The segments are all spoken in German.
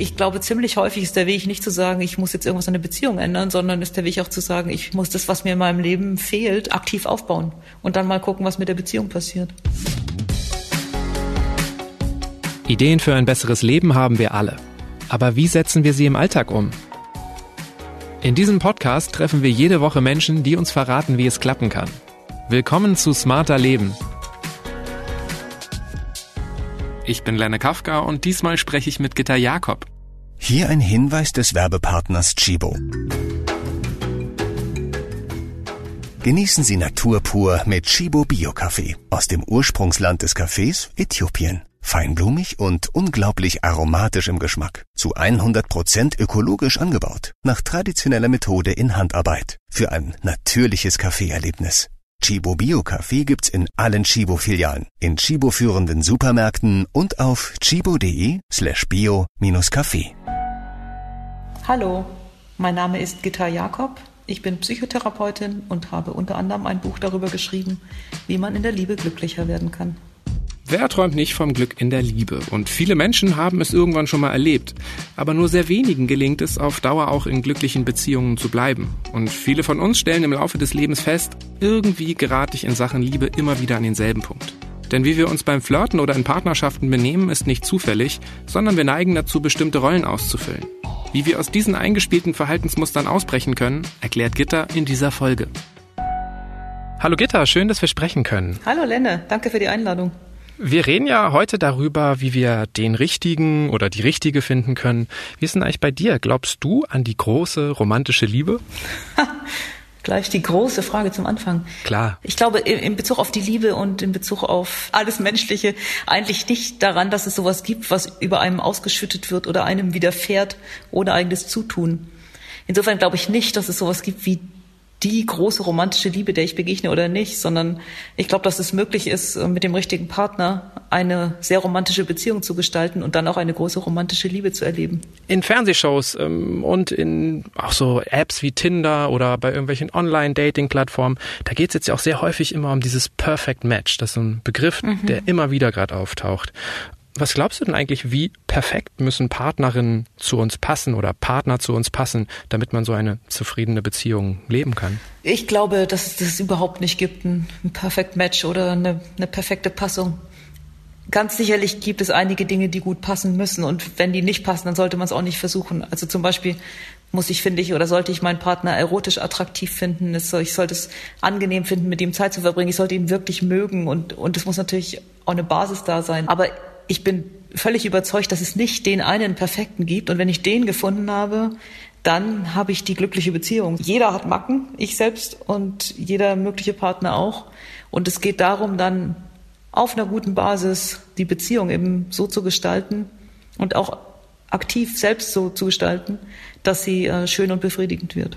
ich glaube, ziemlich häufig ist der Weg nicht zu sagen, ich muss jetzt irgendwas an der Beziehung ändern, sondern ist der Weg auch zu sagen, ich muss das, was mir in meinem Leben fehlt, aktiv aufbauen und dann mal gucken, was mit der Beziehung passiert. Ideen für ein besseres Leben haben wir alle. Aber wie setzen wir sie im Alltag um? In diesem Podcast treffen wir jede Woche Menschen, die uns verraten, wie es klappen kann. Willkommen zu Smarter Leben. Ich bin Lenne Kafka und diesmal spreche ich mit Gitta Jakob. Hier ein Hinweis des Werbepartners Chibo. Genießen Sie Natur pur mit Chibo Bio Kaffee aus dem Ursprungsland des Kaffees Äthiopien. Feinblumig und unglaublich aromatisch im Geschmack. Zu 100% ökologisch angebaut. Nach traditioneller Methode in Handarbeit. Für ein natürliches Kaffeeerlebnis. Chibo Bio Kaffee gibt's in allen Chibo Filialen, in Chibo führenden Supermärkten und auf chibo.de slash bio-kaffee. Hallo, mein Name ist Gitta Jakob. Ich bin Psychotherapeutin und habe unter anderem ein Buch darüber geschrieben, wie man in der Liebe glücklicher werden kann. Wer träumt nicht vom Glück in der Liebe? Und viele Menschen haben es irgendwann schon mal erlebt. Aber nur sehr wenigen gelingt es, auf Dauer auch in glücklichen Beziehungen zu bleiben. Und viele von uns stellen im Laufe des Lebens fest, irgendwie gerate ich in Sachen Liebe immer wieder an denselben Punkt. Denn wie wir uns beim Flirten oder in Partnerschaften benehmen, ist nicht zufällig, sondern wir neigen dazu, bestimmte Rollen auszufüllen. Wie wir aus diesen eingespielten Verhaltensmustern ausbrechen können, erklärt Gitter in dieser Folge. Hallo Gitter, schön, dass wir sprechen können. Hallo Lenne, danke für die Einladung. Wir reden ja heute darüber, wie wir den Richtigen oder die Richtige finden können. Wie ist denn eigentlich bei dir? Glaubst du an die große romantische Liebe? Gleich die große Frage zum Anfang. Klar. Ich glaube in Bezug auf die Liebe und in Bezug auf alles Menschliche eigentlich nicht daran, dass es sowas gibt, was über einem ausgeschüttet wird oder einem widerfährt ohne eigenes Zutun. Insofern glaube ich nicht, dass es sowas gibt wie die große romantische Liebe, der ich begegne oder nicht, sondern ich glaube, dass es möglich ist, mit dem richtigen Partner eine sehr romantische Beziehung zu gestalten und dann auch eine große romantische Liebe zu erleben. In Fernsehshows ähm, und in auch so Apps wie Tinder oder bei irgendwelchen Online-Dating-Plattformen, da geht es jetzt ja auch sehr häufig immer um dieses Perfect Match. Das ist so ein Begriff, mhm. der immer wieder gerade auftaucht. Was glaubst du denn eigentlich, wie perfekt müssen Partnerinnen zu uns passen oder Partner zu uns passen, damit man so eine zufriedene Beziehung leben kann? Ich glaube, dass es das überhaupt nicht gibt, ein, Perfect Match oder eine, eine perfekte Passung. Ganz sicherlich gibt es einige Dinge, die gut passen müssen. Und wenn die nicht passen, dann sollte man es auch nicht versuchen. Also zum Beispiel muss ich, finde ich, oder sollte ich meinen Partner erotisch attraktiv finden. Ich sollte es angenehm finden, mit ihm Zeit zu verbringen. Ich sollte ihn wirklich mögen. Und, und es muss natürlich auch eine Basis da sein. Aber ich bin völlig überzeugt, dass es nicht den einen perfekten gibt. Und wenn ich den gefunden habe, dann habe ich die glückliche Beziehung. Jeder hat Macken, ich selbst und jeder mögliche Partner auch. Und es geht darum, dann auf einer guten Basis die Beziehung eben so zu gestalten und auch aktiv selbst so zu gestalten, dass sie äh, schön und befriedigend wird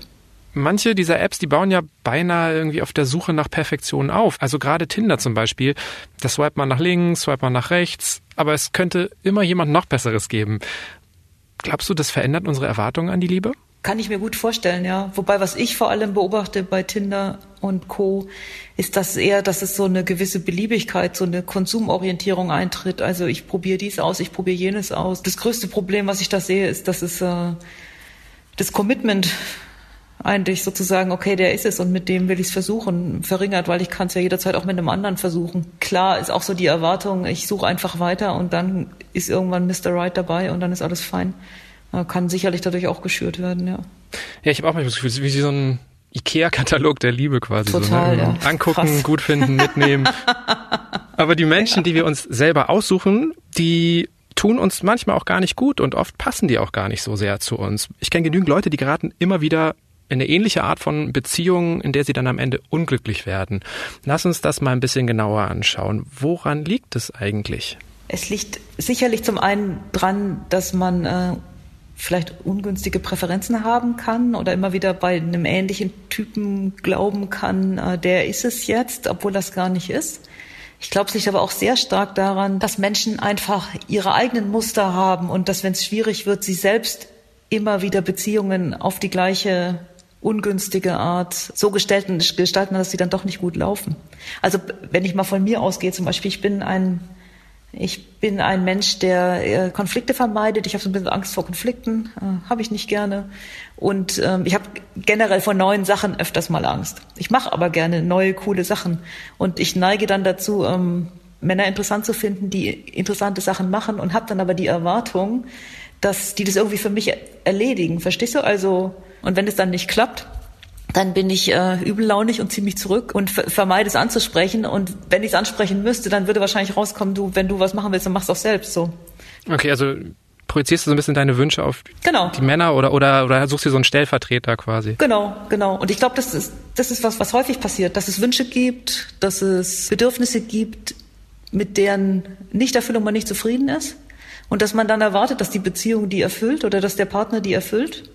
manche dieser Apps, die bauen ja beinahe irgendwie auf der Suche nach Perfektion auf. Also gerade Tinder zum Beispiel, da swipe man nach links, swipe man nach rechts, aber es könnte immer jemand noch Besseres geben. Glaubst du, das verändert unsere Erwartungen an die Liebe? Kann ich mir gut vorstellen, ja. Wobei, was ich vor allem beobachte bei Tinder und Co., ist das eher, dass es so eine gewisse Beliebigkeit, so eine Konsumorientierung eintritt. Also ich probiere dies aus, ich probiere jenes aus. Das größte Problem, was ich da sehe, ist, dass es äh, das Commitment eigentlich sozusagen, okay, der ist es und mit dem will ich es versuchen, verringert, weil ich kann es ja jederzeit auch mit einem anderen versuchen. Klar ist auch so die Erwartung, ich suche einfach weiter und dann ist irgendwann Mr. Right dabei und dann ist alles fein. Kann sicherlich dadurch auch geschürt werden, ja. Ja, ich habe auch manchmal das Gefühl, wie so ein Ikea-Katalog der Liebe quasi. Total, so, ne? ja. Angucken, Krass. gut finden, mitnehmen. Aber die Menschen, ja. die wir uns selber aussuchen, die tun uns manchmal auch gar nicht gut und oft passen die auch gar nicht so sehr zu uns. Ich kenne genügend Leute, die geraten immer wieder eine ähnliche Art von Beziehung, in der sie dann am Ende unglücklich werden. Lass uns das mal ein bisschen genauer anschauen. Woran liegt es eigentlich? Es liegt sicherlich zum einen dran, dass man äh, vielleicht ungünstige Präferenzen haben kann oder immer wieder bei einem ähnlichen Typen glauben kann, äh, der ist es jetzt, obwohl das gar nicht ist. Ich glaube, es liegt aber auch sehr stark daran, dass Menschen einfach ihre eigenen Muster haben und dass, wenn es schwierig wird, sie selbst immer wieder Beziehungen auf die gleiche ungünstige Art so gestalten, gestalten, dass sie dann doch nicht gut laufen. Also wenn ich mal von mir ausgehe, zum Beispiel, ich bin ein Ich bin ein Mensch, der äh, Konflikte vermeidet. Ich habe so ein bisschen Angst vor Konflikten, äh, habe ich nicht gerne. Und ähm, ich habe generell vor neuen Sachen öfters mal Angst. Ich mache aber gerne neue, coole Sachen. Und ich neige dann dazu, ähm, Männer interessant zu finden, die interessante Sachen machen und habe dann aber die Erwartung, dass die das irgendwie für mich erledigen. Verstehst du? Also, und wenn es dann nicht klappt, dann bin ich äh, übellaunig und ziehe mich zurück und vermeide es anzusprechen. Und wenn ich es ansprechen müsste, dann würde wahrscheinlich rauskommen, du, wenn du was machen willst, dann machst du auch selbst so. Okay, also projizierst du so ein bisschen deine Wünsche auf genau. die Männer oder, oder, oder suchst du so einen Stellvertreter quasi? Genau, genau. Und ich glaube, das ist, das ist was, was häufig passiert, dass es Wünsche gibt, dass es Bedürfnisse gibt, mit deren Nichterfüllung man nicht zufrieden ist. Und dass man dann erwartet, dass die Beziehung die erfüllt oder dass der Partner die erfüllt.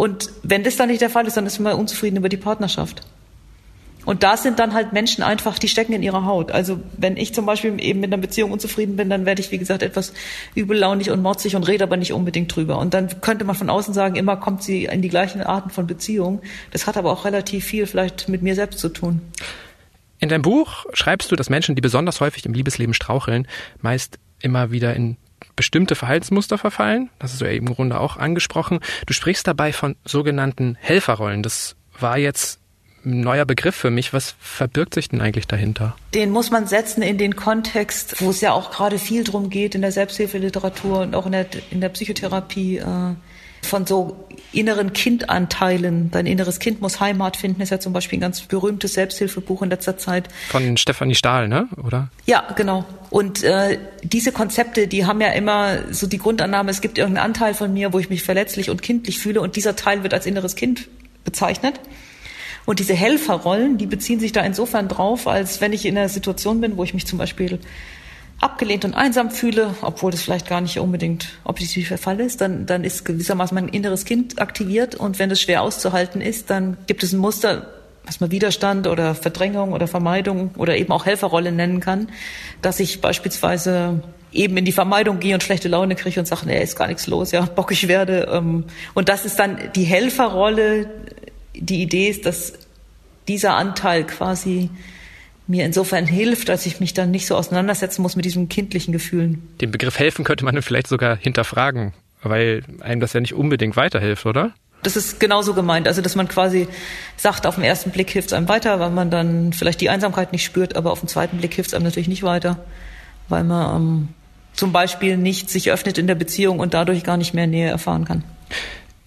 Und wenn das dann nicht der Fall ist, dann ist man unzufrieden über die Partnerschaft. Und da sind dann halt Menschen einfach, die stecken in ihrer Haut. Also wenn ich zum Beispiel eben mit einer Beziehung unzufrieden bin, dann werde ich, wie gesagt, etwas übellaunig und motzig und rede aber nicht unbedingt drüber. Und dann könnte man von außen sagen, immer kommt sie in die gleichen Arten von Beziehungen. Das hat aber auch relativ viel vielleicht mit mir selbst zu tun. In deinem Buch schreibst du, dass Menschen, die besonders häufig im Liebesleben straucheln, meist immer wieder in bestimmte Verhaltensmuster verfallen. Das ist ja eben im Grunde auch angesprochen. Du sprichst dabei von sogenannten Helferrollen. Das war jetzt ein neuer Begriff für mich. Was verbirgt sich denn eigentlich dahinter? Den muss man setzen in den Kontext, wo es ja auch gerade viel drum geht in der Selbsthilfeliteratur und auch in der, in der Psychotherapie. Äh von so inneren Kindanteilen. Dein inneres Kind muss Heimat finden, ist ja zum Beispiel ein ganz berühmtes Selbsthilfebuch in letzter Zeit. Von Stefanie Stahl, ne? Oder? Ja, genau. Und äh, diese Konzepte, die haben ja immer so die Grundannahme, es gibt irgendeinen Anteil von mir, wo ich mich verletzlich und kindlich fühle und dieser Teil wird als inneres Kind bezeichnet. Und diese Helferrollen, die beziehen sich da insofern drauf, als wenn ich in einer Situation bin, wo ich mich zum Beispiel abgelehnt und einsam fühle, obwohl das vielleicht gar nicht unbedingt objektiv der Fall ist, dann, dann ist gewissermaßen mein inneres Kind aktiviert und wenn es schwer auszuhalten ist, dann gibt es ein Muster, was man Widerstand oder Verdrängung oder Vermeidung oder eben auch Helferrolle nennen kann, dass ich beispielsweise eben in die Vermeidung gehe und schlechte Laune kriege und sage, nee, ist gar nichts los, ja, bockig werde. Ähm, und das ist dann die Helferrolle. Die Idee ist, dass dieser Anteil quasi mir insofern hilft, als ich mich dann nicht so auseinandersetzen muss mit diesen kindlichen Gefühlen. Den Begriff helfen könnte man vielleicht sogar hinterfragen, weil einem das ja nicht unbedingt weiterhilft, oder? Das ist genauso gemeint. Also, dass man quasi sagt, auf den ersten Blick hilft es einem weiter, weil man dann vielleicht die Einsamkeit nicht spürt, aber auf den zweiten Blick hilft es einem natürlich nicht weiter, weil man ähm, zum Beispiel nicht sich öffnet in der Beziehung und dadurch gar nicht mehr Nähe erfahren kann.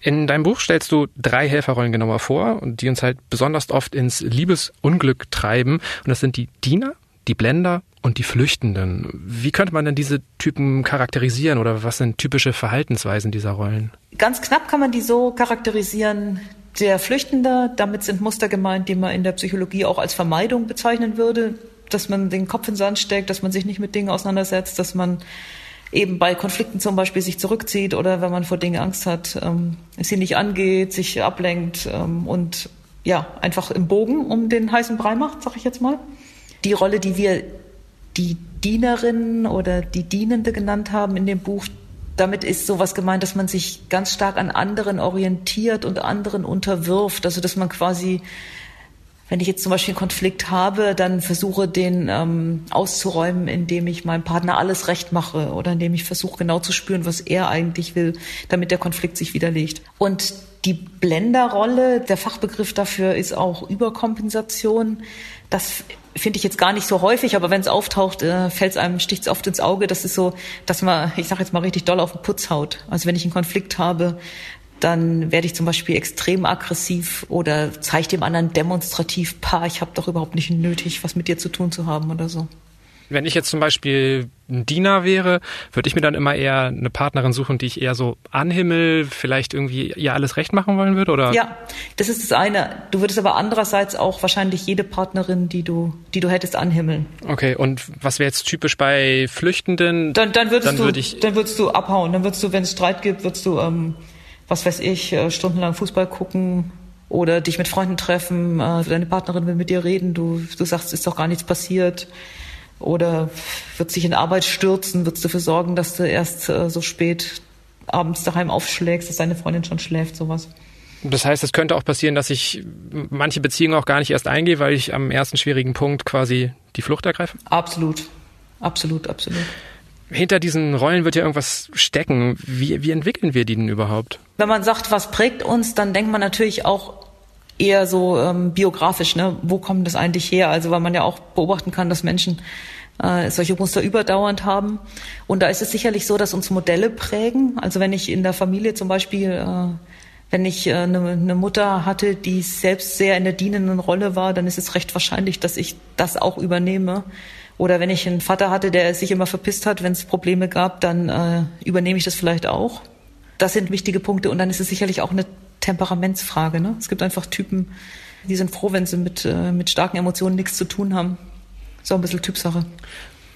In deinem Buch stellst du drei Helferrollen genauer vor, die uns halt besonders oft ins Liebesunglück treiben. Und das sind die Diener, die Blender und die Flüchtenden. Wie könnte man denn diese Typen charakterisieren oder was sind typische Verhaltensweisen dieser Rollen? Ganz knapp kann man die so charakterisieren. Der Flüchtende, damit sind Muster gemeint, die man in der Psychologie auch als Vermeidung bezeichnen würde, dass man den Kopf in den Sand steckt, dass man sich nicht mit Dingen auseinandersetzt, dass man eben bei Konflikten zum Beispiel sich zurückzieht oder wenn man vor Dingen Angst hat, ähm, sie nicht angeht, sich ablenkt ähm, und ja, einfach im Bogen um den heißen Brei macht, sag ich jetzt mal. Die Rolle, die wir die Dienerin oder die Dienende genannt haben in dem Buch, damit ist sowas gemeint, dass man sich ganz stark an anderen orientiert und anderen unterwirft. Also dass man quasi wenn ich jetzt zum Beispiel einen Konflikt habe, dann versuche, den ähm, auszuräumen, indem ich meinem Partner alles recht mache oder indem ich versuche, genau zu spüren, was er eigentlich will, damit der Konflikt sich widerlegt. Und die Blenderrolle, der Fachbegriff dafür ist auch Überkompensation. Das finde ich jetzt gar nicht so häufig, aber wenn es auftaucht, äh, fällt es einem, sticht es oft ins Auge. Das ist so, dass man, ich sage jetzt mal richtig doll auf den Putz haut. Also wenn ich einen Konflikt habe, dann werde ich zum Beispiel extrem aggressiv oder zeige dem anderen demonstrativ, pa, ich habe doch überhaupt nicht nötig, was mit dir zu tun zu haben oder so. Wenn ich jetzt zum Beispiel ein Diener wäre, würde ich mir dann immer eher eine Partnerin suchen, die ich eher so anhimmel, vielleicht irgendwie ihr alles recht machen wollen würde, oder? Ja, das ist das eine. Du würdest aber andererseits auch wahrscheinlich jede Partnerin, die du, die du hättest, anhimmeln. Okay, und was wäre jetzt typisch bei Flüchtenden? Dann, dann würdest dann du, würd ich dann würdest du abhauen. Dann würdest du, wenn es Streit gibt, würdest du ähm, was weiß ich, äh, stundenlang Fußball gucken oder dich mit Freunden treffen, äh, deine Partnerin will mit dir reden, du, du sagst, ist doch gar nichts passiert. Oder wird sich in Arbeit stürzen, wird dafür sorgen, dass du erst äh, so spät abends daheim aufschlägst, dass deine Freundin schon schläft, sowas. Das heißt, es könnte auch passieren, dass ich manche Beziehungen auch gar nicht erst eingehe, weil ich am ersten schwierigen Punkt quasi die Flucht ergreife? Absolut. Absolut, absolut. Hinter diesen Rollen wird ja irgendwas stecken. Wie, wie entwickeln wir die denn überhaupt? Wenn man sagt, was prägt uns, dann denkt man natürlich auch eher so ähm, biografisch, ne? Wo kommt das eigentlich her? Also weil man ja auch beobachten kann, dass Menschen äh, solche Muster überdauernd haben. Und da ist es sicherlich so, dass uns Modelle prägen. Also wenn ich in der Familie zum Beispiel, äh, wenn ich äh, eine, eine Mutter hatte, die selbst sehr in der dienenden Rolle war, dann ist es recht wahrscheinlich, dass ich das auch übernehme. Oder wenn ich einen Vater hatte, der sich immer verpisst hat, wenn es Probleme gab, dann äh, übernehme ich das vielleicht auch. Das sind wichtige Punkte. Und dann ist es sicherlich auch eine Temperamentsfrage. Ne? Es gibt einfach Typen, die sind froh, wenn sie mit, äh, mit starken Emotionen nichts zu tun haben. So ein bisschen Typsache.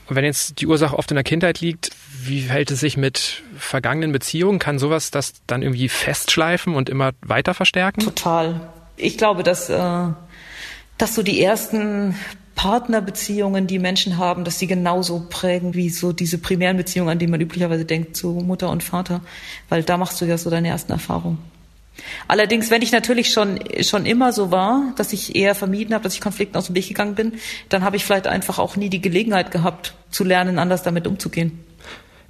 Und wenn jetzt die Ursache oft in der Kindheit liegt, wie verhält es sich mit vergangenen Beziehungen? Kann sowas das dann irgendwie festschleifen und immer weiter verstärken? Total. Ich glaube, dass, äh, dass so die ersten Partnerbeziehungen, die Menschen haben, dass sie genauso prägen wie so diese primären Beziehungen, an die man üblicherweise denkt, zu Mutter und Vater. Weil da machst du ja so deine ersten Erfahrungen. Allerdings, wenn ich natürlich schon, schon immer so war, dass ich eher vermieden habe, dass ich Konflikten aus dem Weg gegangen bin, dann habe ich vielleicht einfach auch nie die Gelegenheit gehabt, zu lernen, anders damit umzugehen.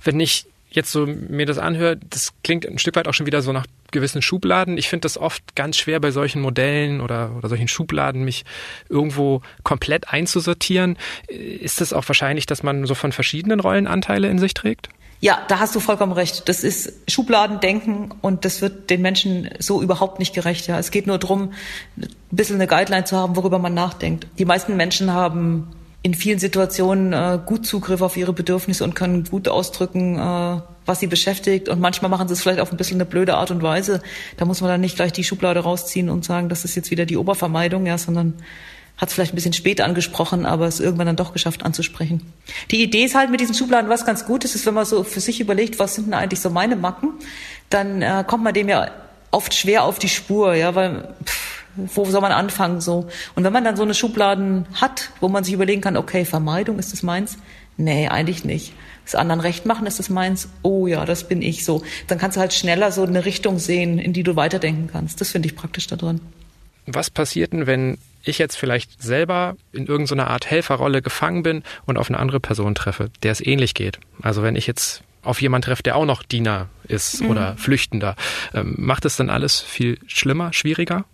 Wenn ich jetzt so mir das anhöre, das klingt ein Stück weit auch schon wieder so nach gewissen Schubladen. Ich finde das oft ganz schwer bei solchen Modellen oder, oder solchen Schubladen, mich irgendwo komplett einzusortieren. Ist es auch wahrscheinlich, dass man so von verschiedenen Rollenanteile in sich trägt? Ja, da hast du vollkommen recht. Das ist Schubladendenken und das wird den Menschen so überhaupt nicht gerecht. Ja, es geht nur darum, ein bisschen eine Guideline zu haben, worüber man nachdenkt. Die meisten Menschen haben in vielen Situationen äh, gut Zugriff auf ihre Bedürfnisse und können gut ausdrücken, äh, was sie beschäftigt. Und manchmal machen sie es vielleicht auf ein bisschen eine blöde Art und Weise. Da muss man dann nicht gleich die Schublade rausziehen und sagen, das ist jetzt wieder die Obervermeidung, ja, sondern hat es vielleicht ein bisschen spät angesprochen, aber es irgendwann dann doch geschafft anzusprechen. Die Idee ist halt mit diesen Schubladen, was ganz gut ist, ist, wenn man so für sich überlegt, was sind denn eigentlich so meine Macken, dann äh, kommt man dem ja oft schwer auf die Spur, ja, weil pff, wo soll man anfangen so? Und wenn man dann so eine Schubladen hat, wo man sich überlegen kann, okay, Vermeidung, ist das meins? Nee, eigentlich nicht. Das anderen recht machen, ist das meins? Oh ja, das bin ich so. Dann kannst du halt schneller so eine Richtung sehen, in die du weiterdenken kannst. Das finde ich praktisch da drin. Was passiert denn, wenn ich jetzt vielleicht selber in irgendeiner Art Helferrolle gefangen bin und auf eine andere Person treffe, der es ähnlich geht. Also wenn ich jetzt auf jemanden treffe, der auch noch Diener ist mhm. oder Flüchtender, ähm, macht es dann alles viel schlimmer, schwieriger?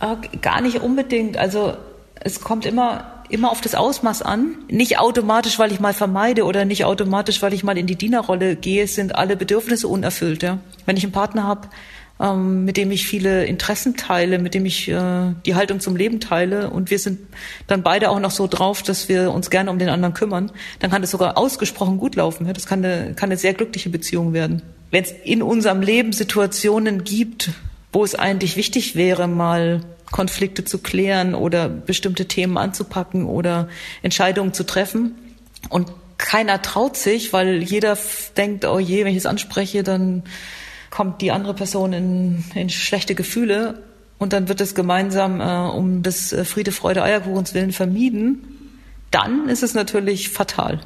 Äh, gar nicht unbedingt. Also es kommt immer immer auf das Ausmaß an. Nicht automatisch, weil ich mal vermeide oder nicht automatisch, weil ich mal in die Dienerrolle gehe, sind alle Bedürfnisse unerfüllt. Ja? Wenn ich einen Partner habe, ähm, mit dem ich viele Interessen teile, mit dem ich äh, die Haltung zum Leben teile und wir sind dann beide auch noch so drauf, dass wir uns gerne um den anderen kümmern, dann kann das sogar ausgesprochen gut laufen. Ja? Das kann eine, kann eine sehr glückliche Beziehung werden. Wenn es in unserem Leben Situationen gibt, wo es eigentlich wichtig wäre, mal Konflikte zu klären oder bestimmte Themen anzupacken oder Entscheidungen zu treffen. Und keiner traut sich, weil jeder denkt, oh je, wenn ich es anspreche, dann kommt die andere Person in, in schlechte Gefühle. Und dann wird es gemeinsam äh, um des äh, Friede, Freude, Eierkuchens willen vermieden, dann ist es natürlich fatal.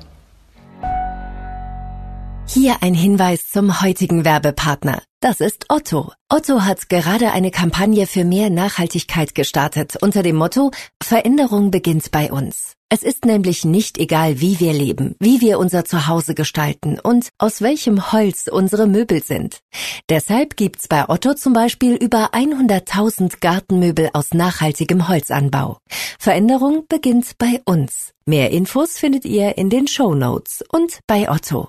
Hier ein Hinweis zum heutigen Werbepartner. Das ist Otto. Otto hat gerade eine Kampagne für mehr Nachhaltigkeit gestartet unter dem Motto Veränderung beginnt bei uns. Es ist nämlich nicht egal, wie wir leben, wie wir unser Zuhause gestalten und aus welchem Holz unsere Möbel sind. Deshalb gibt's bei Otto zum Beispiel über 100.000 Gartenmöbel aus nachhaltigem Holzanbau. Veränderung beginnt bei uns. Mehr Infos findet ihr in den Show Notes und bei Otto.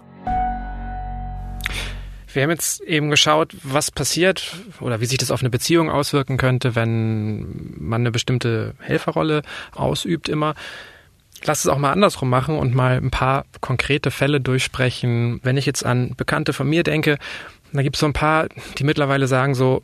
Wir haben jetzt eben geschaut, was passiert oder wie sich das auf eine Beziehung auswirken könnte, wenn man eine bestimmte Helferrolle ausübt immer. Lass es auch mal andersrum machen und mal ein paar konkrete Fälle durchsprechen. Wenn ich jetzt an Bekannte von mir denke, da gibt es so ein paar, die mittlerweile sagen so,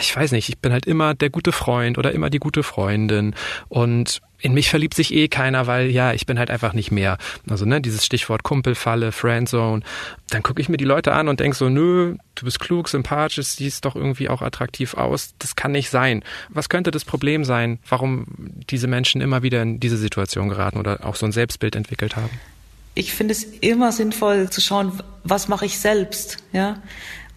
ich weiß nicht, ich bin halt immer der gute Freund oder immer die gute Freundin und in mich verliebt sich eh keiner, weil ja, ich bin halt einfach nicht mehr. Also ne, dieses Stichwort Kumpelfalle, Friendzone. Dann gucke ich mir die Leute an und denke so, nö, du bist klug, sympathisch, siehst doch irgendwie auch attraktiv aus. Das kann nicht sein. Was könnte das Problem sein, warum diese Menschen immer wieder in diese Situation geraten oder auch so ein Selbstbild entwickelt haben? Ich finde es immer sinnvoll zu schauen, was mache ich selbst, ja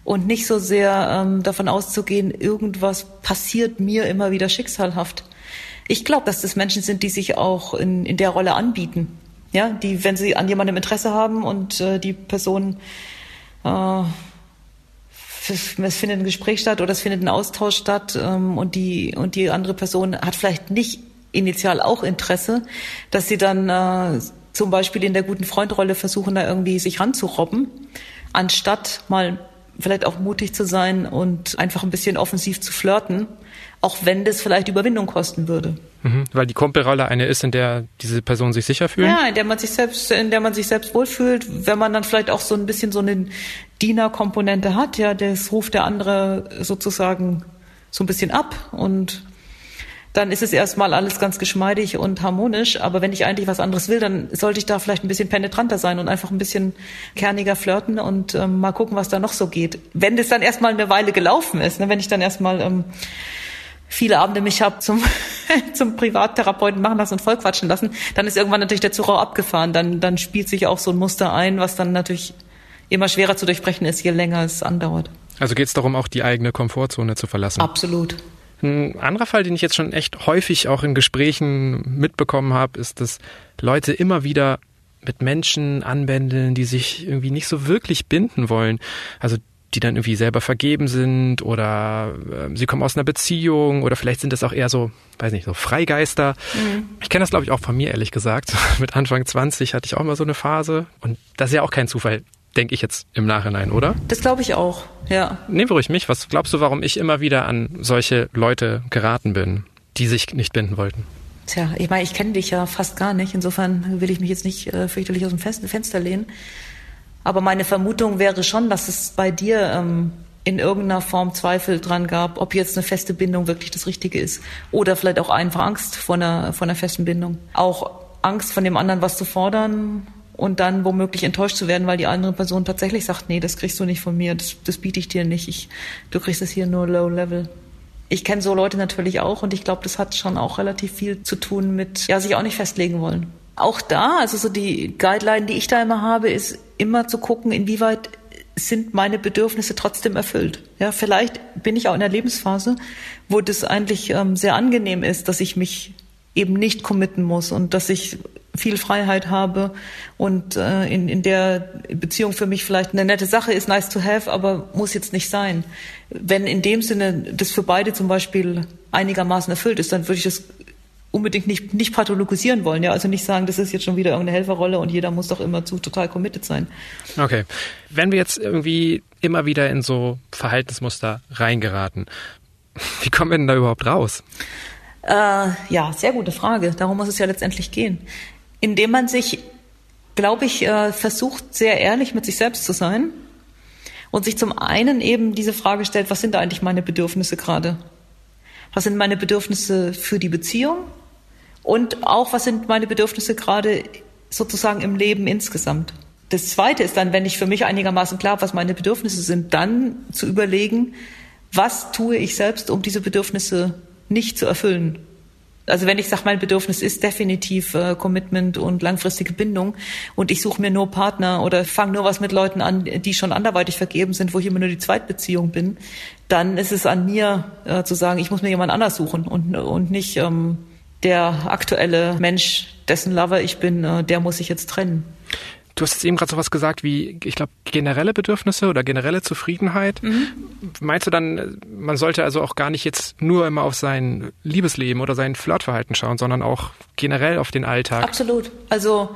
und nicht so sehr ähm, davon auszugehen, irgendwas passiert mir immer wieder schicksalhaft. Ich glaube, dass das Menschen sind, die sich auch in, in der Rolle anbieten. ja, die, wenn sie an jemandem Interesse haben und äh, die Person äh, es findet ein Gespräch statt oder es findet ein Austausch statt ähm, und die und die andere Person hat vielleicht nicht initial auch Interesse, dass sie dann äh, zum Beispiel in der guten Freundrolle versuchen, da irgendwie sich ranzurobben, anstatt mal vielleicht auch mutig zu sein und einfach ein bisschen offensiv zu flirten, auch wenn das vielleicht Überwindung kosten würde. Mhm, weil die Kumpelrolle eine ist, in der diese Person sich sicher fühlt? Ja, in der man sich selbst, in der man sich selbst wohlfühlt, wenn man dann vielleicht auch so ein bisschen so eine Dienerkomponente hat, ja, das ruft der andere sozusagen so ein bisschen ab und dann ist es erstmal alles ganz geschmeidig und harmonisch. Aber wenn ich eigentlich was anderes will, dann sollte ich da vielleicht ein bisschen penetranter sein und einfach ein bisschen kerniger flirten und ähm, mal gucken, was da noch so geht. Wenn das dann erstmal eine Weile gelaufen ist, ne, wenn ich dann erstmal ähm, viele Abende mich habe zum, zum Privattherapeuten machen lassen und vollquatschen lassen, dann ist irgendwann natürlich der auch abgefahren. Dann, dann spielt sich auch so ein Muster ein, was dann natürlich immer schwerer zu durchbrechen ist, je länger es andauert. Also geht es darum, auch die eigene Komfortzone zu verlassen? Absolut. Ein anderer Fall, den ich jetzt schon echt häufig auch in Gesprächen mitbekommen habe, ist, dass Leute immer wieder mit Menschen anbändeln, die sich irgendwie nicht so wirklich binden wollen. Also die dann irgendwie selber vergeben sind oder äh, sie kommen aus einer Beziehung oder vielleicht sind das auch eher so, weiß nicht, so Freigeister. Mhm. Ich kenne das glaube ich auch von mir ehrlich gesagt. Mit Anfang 20 hatte ich auch mal so eine Phase und das ist ja auch kein Zufall denke ich jetzt im Nachhinein, oder? Das glaube ich auch, ja. Nehmen wir ruhig mich. Was glaubst du, warum ich immer wieder an solche Leute geraten bin, die sich nicht binden wollten? Tja, ich meine, ich kenne dich ja fast gar nicht. Insofern will ich mich jetzt nicht äh, fürchterlich aus dem Fenster lehnen. Aber meine Vermutung wäre schon, dass es bei dir ähm, in irgendeiner Form Zweifel dran gab, ob jetzt eine feste Bindung wirklich das Richtige ist. Oder vielleicht auch einfach Angst vor einer, vor einer festen Bindung. Auch Angst von dem anderen was zu fordern und dann womöglich enttäuscht zu werden, weil die andere Person tatsächlich sagt, nee, das kriegst du nicht von mir, das, das biete ich dir nicht, ich, du kriegst es hier nur low level. Ich kenne so Leute natürlich auch und ich glaube, das hat schon auch relativ viel zu tun mit, ja, sich auch nicht festlegen wollen. Auch da, also so die Guideline, die ich da immer habe, ist immer zu gucken, inwieweit sind meine Bedürfnisse trotzdem erfüllt. Ja, vielleicht bin ich auch in einer Lebensphase, wo das eigentlich ähm, sehr angenehm ist, dass ich mich eben nicht committen muss und dass ich viel Freiheit habe und äh, in, in der Beziehung für mich vielleicht eine nette Sache ist, nice to have, aber muss jetzt nicht sein. Wenn in dem Sinne das für beide zum Beispiel einigermaßen erfüllt ist, dann würde ich das unbedingt nicht, nicht pathologisieren wollen, ja, also nicht sagen, das ist jetzt schon wieder irgendeine Helferrolle und jeder muss doch immer zu total committed sein. Okay. Wenn wir jetzt irgendwie immer wieder in so Verhaltensmuster reingeraten, wie kommen wir denn da überhaupt raus? Äh, ja, sehr gute Frage. Darum muss es ja letztendlich gehen indem man sich, glaube ich, äh, versucht, sehr ehrlich mit sich selbst zu sein und sich zum einen eben diese Frage stellt, was sind da eigentlich meine Bedürfnisse gerade? Was sind meine Bedürfnisse für die Beziehung? Und auch, was sind meine Bedürfnisse gerade sozusagen im Leben insgesamt? Das Zweite ist dann, wenn ich für mich einigermaßen klar habe, was meine Bedürfnisse sind, dann zu überlegen, was tue ich selbst, um diese Bedürfnisse nicht zu erfüllen also wenn ich sage, mein Bedürfnis ist definitiv äh, Commitment und langfristige Bindung und ich suche mir nur Partner oder fange nur was mit Leuten an, die schon anderweitig vergeben sind, wo ich immer nur die Zweitbeziehung bin, dann ist es an mir äh, zu sagen, ich muss mir jemand anders suchen und, und nicht ähm, der aktuelle Mensch, dessen Lover ich bin, äh, der muss sich jetzt trennen. Du hast jetzt eben gerade so was gesagt wie, ich glaube, generelle Bedürfnisse oder generelle Zufriedenheit. Mhm. Meinst du dann, man sollte also auch gar nicht jetzt nur immer auf sein Liebesleben oder sein Flirtverhalten schauen, sondern auch generell auf den Alltag? Absolut. Also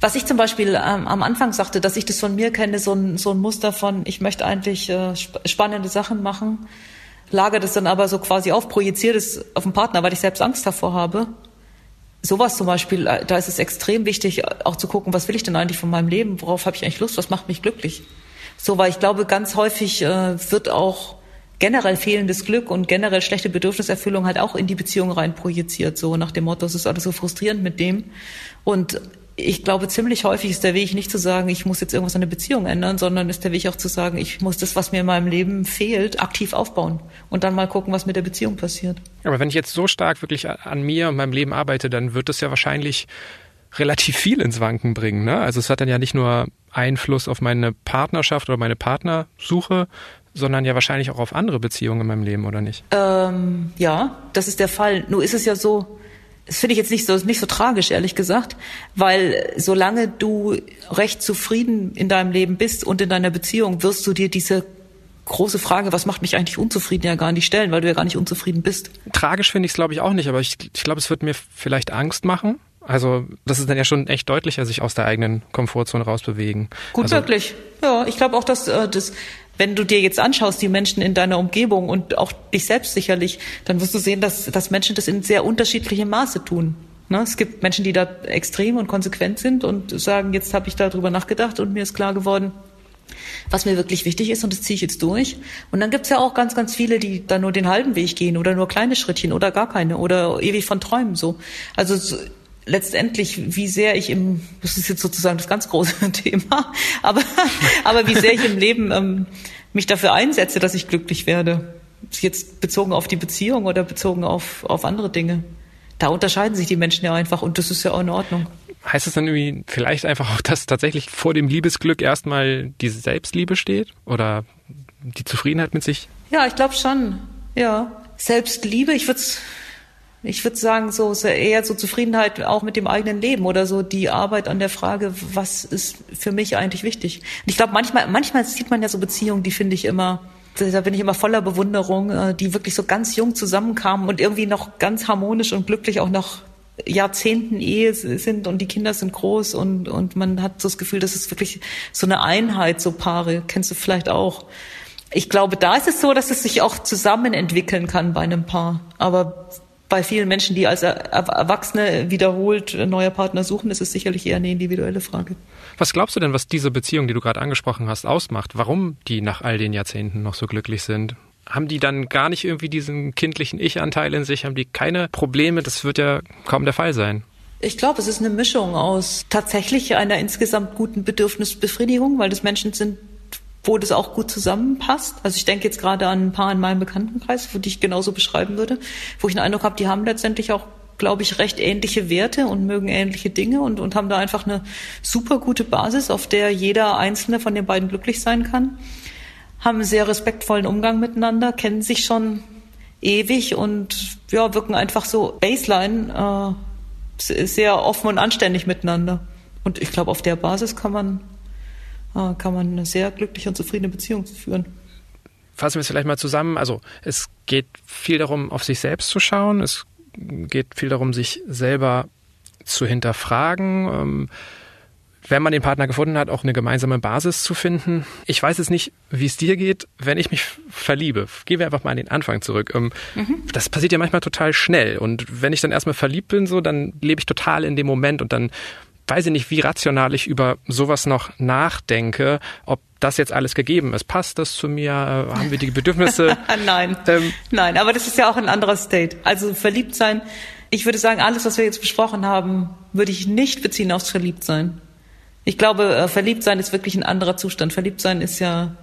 was ich zum Beispiel ähm, am Anfang sagte, dass ich das von mir kenne, so ein, so ein Muster von, ich möchte eigentlich äh, spannende Sachen machen, lagere das dann aber so quasi auf, projiziere das auf den Partner, weil ich selbst Angst davor habe sowas zum Beispiel, äh, da ist es extrem wichtig, auch zu gucken, was will ich denn eigentlich von meinem Leben, worauf habe ich eigentlich Lust, was macht mich glücklich. So, weil ich glaube, ganz häufig äh, wird auch generell fehlendes Glück und generell schlechte Bedürfniserfüllung halt auch in die Beziehung rein projiziert, so nach dem Motto, es ist alles so frustrierend mit dem. Und ich glaube, ziemlich häufig ist der Weg nicht zu sagen, ich muss jetzt irgendwas an der Beziehung ändern, sondern ist der Weg auch zu sagen, ich muss das, was mir in meinem Leben fehlt, aktiv aufbauen und dann mal gucken, was mit der Beziehung passiert. Aber wenn ich jetzt so stark wirklich an mir und meinem Leben arbeite, dann wird das ja wahrscheinlich relativ viel ins Wanken bringen. Ne? Also es hat dann ja nicht nur Einfluss auf meine Partnerschaft oder meine Partnersuche, sondern ja wahrscheinlich auch auf andere Beziehungen in meinem Leben, oder nicht? Ähm, ja, das ist der Fall. Nur ist es ja so, Das finde ich jetzt nicht so, nicht so tragisch, ehrlich gesagt, weil solange du recht zufrieden in deinem Leben bist und in deiner Beziehung, wirst du dir diese große Frage, was macht mich eigentlich unzufrieden, ja gar nicht stellen, weil du ja gar nicht unzufrieden bist. Tragisch finde ich es, glaube ich, auch nicht, aber ich, ich glaube, es wird mir vielleicht Angst machen. Also das ist dann ja schon echt deutlicher, sich aus der eigenen Komfortzone rausbewegen. Gut also, möglich. Ja, ich glaube auch, dass äh, das wenn du dir jetzt anschaust, die Menschen in deiner Umgebung und auch dich selbst sicherlich, dann wirst du sehen, dass, dass Menschen das in sehr unterschiedlichem Maße tun. Ne? Es gibt Menschen, die da extrem und konsequent sind und sagen, jetzt habe ich darüber nachgedacht und mir ist klar geworden, was mir wirklich wichtig ist und das ziehe ich jetzt durch. Und dann gibt's ja auch ganz, ganz viele, die da nur den halben Weg gehen oder nur kleine Schrittchen oder gar keine oder ewig von träumen so. Also so, letztendlich, wie sehr ich im, das ist jetzt sozusagen das ganz große Thema, aber, aber wie sehr ich im Leben ähm, mich dafür einsetze, dass ich glücklich werde. Jetzt bezogen auf die Beziehung oder bezogen auf, auf andere Dinge. Da unterscheiden sich die Menschen ja einfach und das ist ja auch in Ordnung. Heißt es dann irgendwie vielleicht einfach auch, dass tatsächlich vor dem Liebesglück erstmal die Selbstliebe steht oder die Zufriedenheit mit sich? Ja, ich glaube schon. Ja. Selbstliebe, ich würde ich würde sagen, so eher so Zufriedenheit auch mit dem eigenen Leben oder so die Arbeit an der Frage, was ist für mich eigentlich wichtig. Und ich glaube, manchmal, manchmal sieht man ja so Beziehungen, die finde ich immer, da bin ich immer voller Bewunderung, äh, die wirklich so ganz jung zusammenkamen und irgendwie noch ganz harmonisch und glücklich auch noch Jahrzehnten Ehe sind und die Kinder sind groß und, und man hat so das Gefühl, das ist wirklich so eine Einheit, so Paare, kennst du vielleicht auch. Ich glaube, da ist es so, dass es sich auch zusammen entwickeln kann bei einem Paar. Aber bei vielen Menschen, die als Erwachsene wiederholt neue Partner suchen, ist es sicherlich eher eine individuelle Frage. Was glaubst du denn, was diese Beziehung, die du gerade angesprochen hast, ausmacht? Warum die nach all den Jahrzehnten noch so glücklich sind? Haben die dann gar nicht irgendwie diesen kindlichen Ich-Anteil in sich? Haben die keine Probleme? Das wird ja kaum der Fall sein. Ich glaube, es ist eine Mischung aus tatsächlich einer insgesamt guten Bedürfnisbefriedigung, weil das Menschen sind, wo das auch gut zusammenpasst. Also ich denke jetzt gerade an ein paar in meinem Bekanntenkreis, wo die ich genauso beschreiben würde, wo ich den Eindruck habe, die haben letztendlich auch, glaube ich, recht ähnliche Werte und mögen ähnliche Dinge und, und haben da einfach eine super gute Basis, auf der jeder Einzelne von den beiden glücklich sein kann. Haben einen sehr respektvollen Umgang miteinander, kennen sich schon ewig und ja, wirken einfach so Baseline äh, sehr offen und anständig miteinander. Und ich glaube, auf der Basis kann man kann man eine sehr glückliche und zufriedene Beziehung führen. Fassen wir es vielleicht mal zusammen. Also es geht viel darum, auf sich selbst zu schauen. Es geht viel darum, sich selber zu hinterfragen. Ähm, wenn man den Partner gefunden hat, auch eine gemeinsame Basis zu finden. Ich weiß jetzt nicht, wie es dir geht, wenn ich mich verliebe. Gehen wir einfach mal an den Anfang zurück. Ähm, mhm. Das passiert ja manchmal total schnell. Und wenn ich dann erstmal verliebt bin, so, dann lebe ich total in dem Moment und dann weiß ich nicht, wie rational ich über sowas noch nachdenke, ob das jetzt alles gegeben ist. Passt das zu mir? Äh, haben wir die Bedürfnisse? Nein. Ähm, Nein, aber das ist ja auch ein anderer State. Also verliebt sein, ich würde sagen, alles, was wir jetzt besprochen haben, würde ich nicht beziehen aufs Verliebtsein. Ich glaube, äh, verliebt sein ist wirklich ein anderer Zustand. Verliebt sein ist ja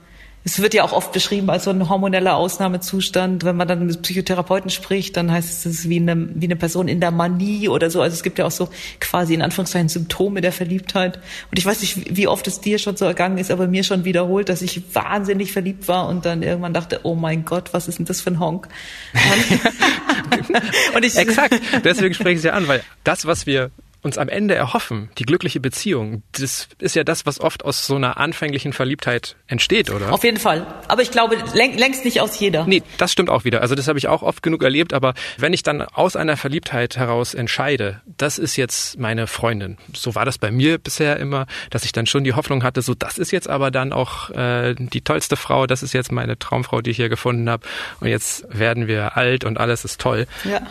es wird ja auch oft beschrieben als so ein hormoneller Ausnahmezustand. Wenn man dann mit Psychotherapeuten spricht, dann heißt es, es ist wie eine, wie eine Person in der Manie oder so. Also es gibt ja auch so quasi in Anführungszeichen Symptome der Verliebtheit. Und ich weiß nicht, wie oft es dir schon so ergangen ist, aber mir schon wiederholt, dass ich wahnsinnig verliebt war und dann irgendwann dachte, oh mein Gott, was ist denn das für ein Honk? und ich, Exakt, deswegen spreche ich es ja an, weil das, was wir uns am Ende erhoffen, die glückliche Beziehung, das ist ja das, was oft aus so einer anfänglichen Verliebtheit entsteht, oder? Auf jeden Fall. Aber ich glaube, längst nicht aus jeder. Nee, das stimmt auch wieder. Also das habe ich auch oft genug erlebt, aber wenn ich dann aus einer Verliebtheit heraus entscheide, das ist jetzt meine Freundin. So war das bei mir bisher immer, dass ich dann schon die Hoffnung hatte, so das ist jetzt aber dann auch äh, die tollste Frau, das ist jetzt meine Traumfrau, die ich hier gefunden habe und jetzt werden wir alt und alles ist toll. Ja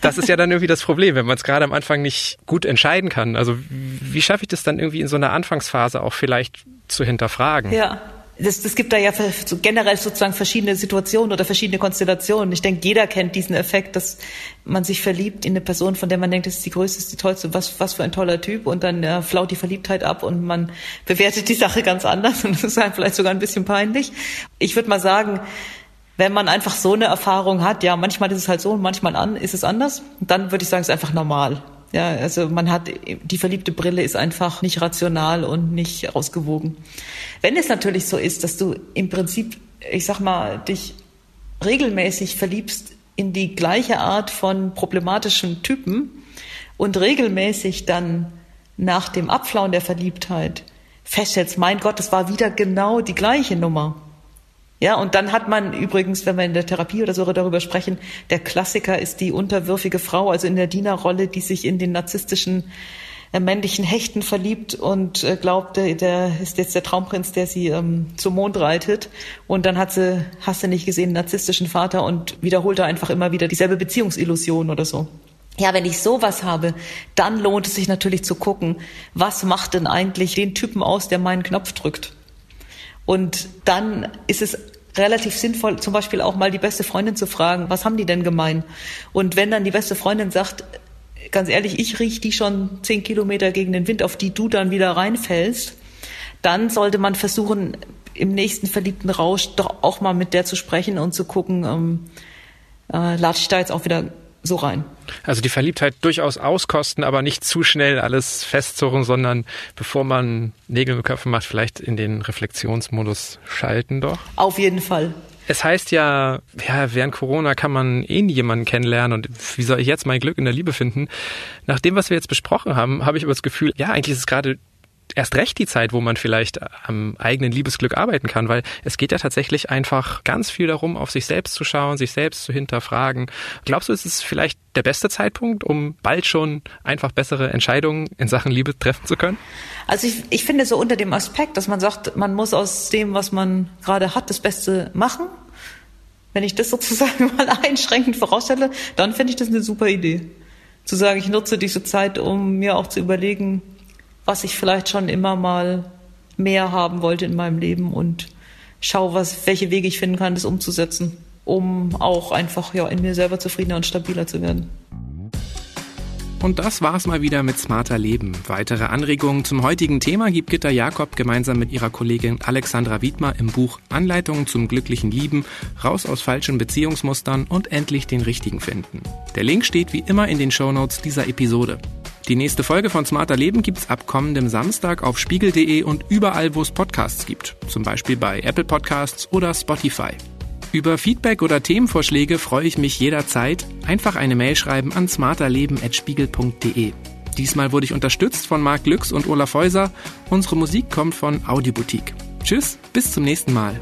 das ist ja dann irgendwie das Problem, wenn man es gerade am Anfang nicht gut entscheiden kann. Also wie schaffe ich das dann irgendwie in so einer Anfangsphase auch vielleicht zu hinterfragen? Ja. Das, das gibt da ja generell sozusagen verschiedene Situationen oder verschiedene Konstellationen. Ich denke, jeder kennt diesen Effekt, dass man sich verliebt in eine Person, von der man denkt, das ist die größte, die tollste, was, was für ein toller Typ und dann äh, flaut die Verliebtheit ab und man bewertet die Sache ganz anders und das ist halt vielleicht sogar ein bisschen peinlich. Ich würde mal sagen, wenn man einfach so eine Erfahrung hat, ja, manchmal ist es halt so und manchmal an, ist es anders, dann würde ich sagen, es ist einfach normal. Ja, also man hat, die verliebte Brille ist einfach nicht rational und nicht ausgewogen. Wenn es natürlich so ist, dass du im Prinzip, ich sag mal, dich regelmäßig verliebst in die gleiche Art von problematischen Typen, und regelmäßig dann nach dem Abflauen der Verliebtheit feststellst, mein Gott, das war wieder genau die gleiche Nummer. Ja, und dann hat man übrigens, wenn wir in der Therapie oder so darüber sprechen, der Klassiker ist die unterwürfige Frau, also in der Dienerrolle, die sich in den narzisstischen äh, männlichen Hechten verliebt und äh, glaubte, der ist jetzt der Traumprinz, der sie ähm, zum Mond reitet. Und dann hat sie, hast du nicht gesehen, narzisstischen Vater und wiederholte einfach immer wieder dieselbe Beziehungsillusion oder so. Ja, wenn ich sowas habe, dann lohnt es sich natürlich zu gucken, was macht denn eigentlich den Typen aus, der meinen Knopf drückt. Und dann ist es relativ sinnvoll, zum Beispiel auch mal die beste Freundin zu fragen, was haben die denn gemein? Und wenn dann die beste Freundin sagt, ganz ehrlich, ich riech die schon zehn Kilometer gegen den Wind, auf die du dann wieder reinfällst, dann sollte man versuchen, im nächsten verliebten Rausch doch auch mal mit der zu sprechen und zu gucken, ähm, äh, lade ich da jetzt auch wieder so rein. Also die Verliebtheit durchaus auskosten, aber nicht zu schnell alles festzurren, sondern bevor man Nägel mit Köpfen macht, vielleicht in den Reflexionsmodus schalten doch. Auf jeden Fall. Es heißt ja, ja, während Corona kann man eh nie jemanden kennenlernen und wie soll ich jetzt mein Glück in der Liebe finden? Nach dem, was wir jetzt besprochen haben, habe ich aber das Gefühl, ja, eigentlich ist es gerade erst recht die Zeit, wo man vielleicht am eigenen Liebesglück arbeiten kann, weil es geht ja tatsächlich einfach ganz viel darum, auf sich selbst zu schauen, sich selbst zu hinterfragen. Glaubst du, ist es vielleicht der beste Zeitpunkt, um bald schon einfach bessere Entscheidungen in Sachen Liebe treffen zu können? Also ich, ich finde so unter dem Aspekt, dass man sagt, man muss aus dem, was man gerade hat, das Beste machen. Wenn ich das sozusagen mal einschränkend vorausstelle, dann finde ich das eine super Idee. Zu sagen, ich nutze diese Zeit, um mir auch zu überlegen, was ich vielleicht schon immer mal mehr haben wollte in meinem Leben und schaue, was, welche Wege ich finden kann, das umzusetzen, um auch einfach ja, in mir selber zufriedener und stabiler zu werden. Und das war's mal wieder mit Smarter Leben. Weitere Anregungen zum heutigen Thema gibt Gitta Jakob gemeinsam mit ihrer Kollegin Alexandra Wiedmer im Buch Anleitungen zum glücklichen Lieben, raus aus falschen Beziehungsmustern und endlich den richtigen finden. Der Link steht wie immer in den Shownotes dieser Episode. Die nächste Folge von Smarter Leben gibt's ab kommendem Samstag auf spiegel.de und überall, wo es Podcasts gibt. Zum Beispiel bei Apple Podcasts oder Spotify. Über Feedback oder Themenvorschläge freue ich mich jederzeit. Einfach eine Mail schreiben an smarterleben.spiegel.de. Diesmal wurde ich unterstützt von Marc Lüx und Olaf Häuser. Unsere Musik kommt von Audioboutique. Tschüss, bis zum nächsten Mal.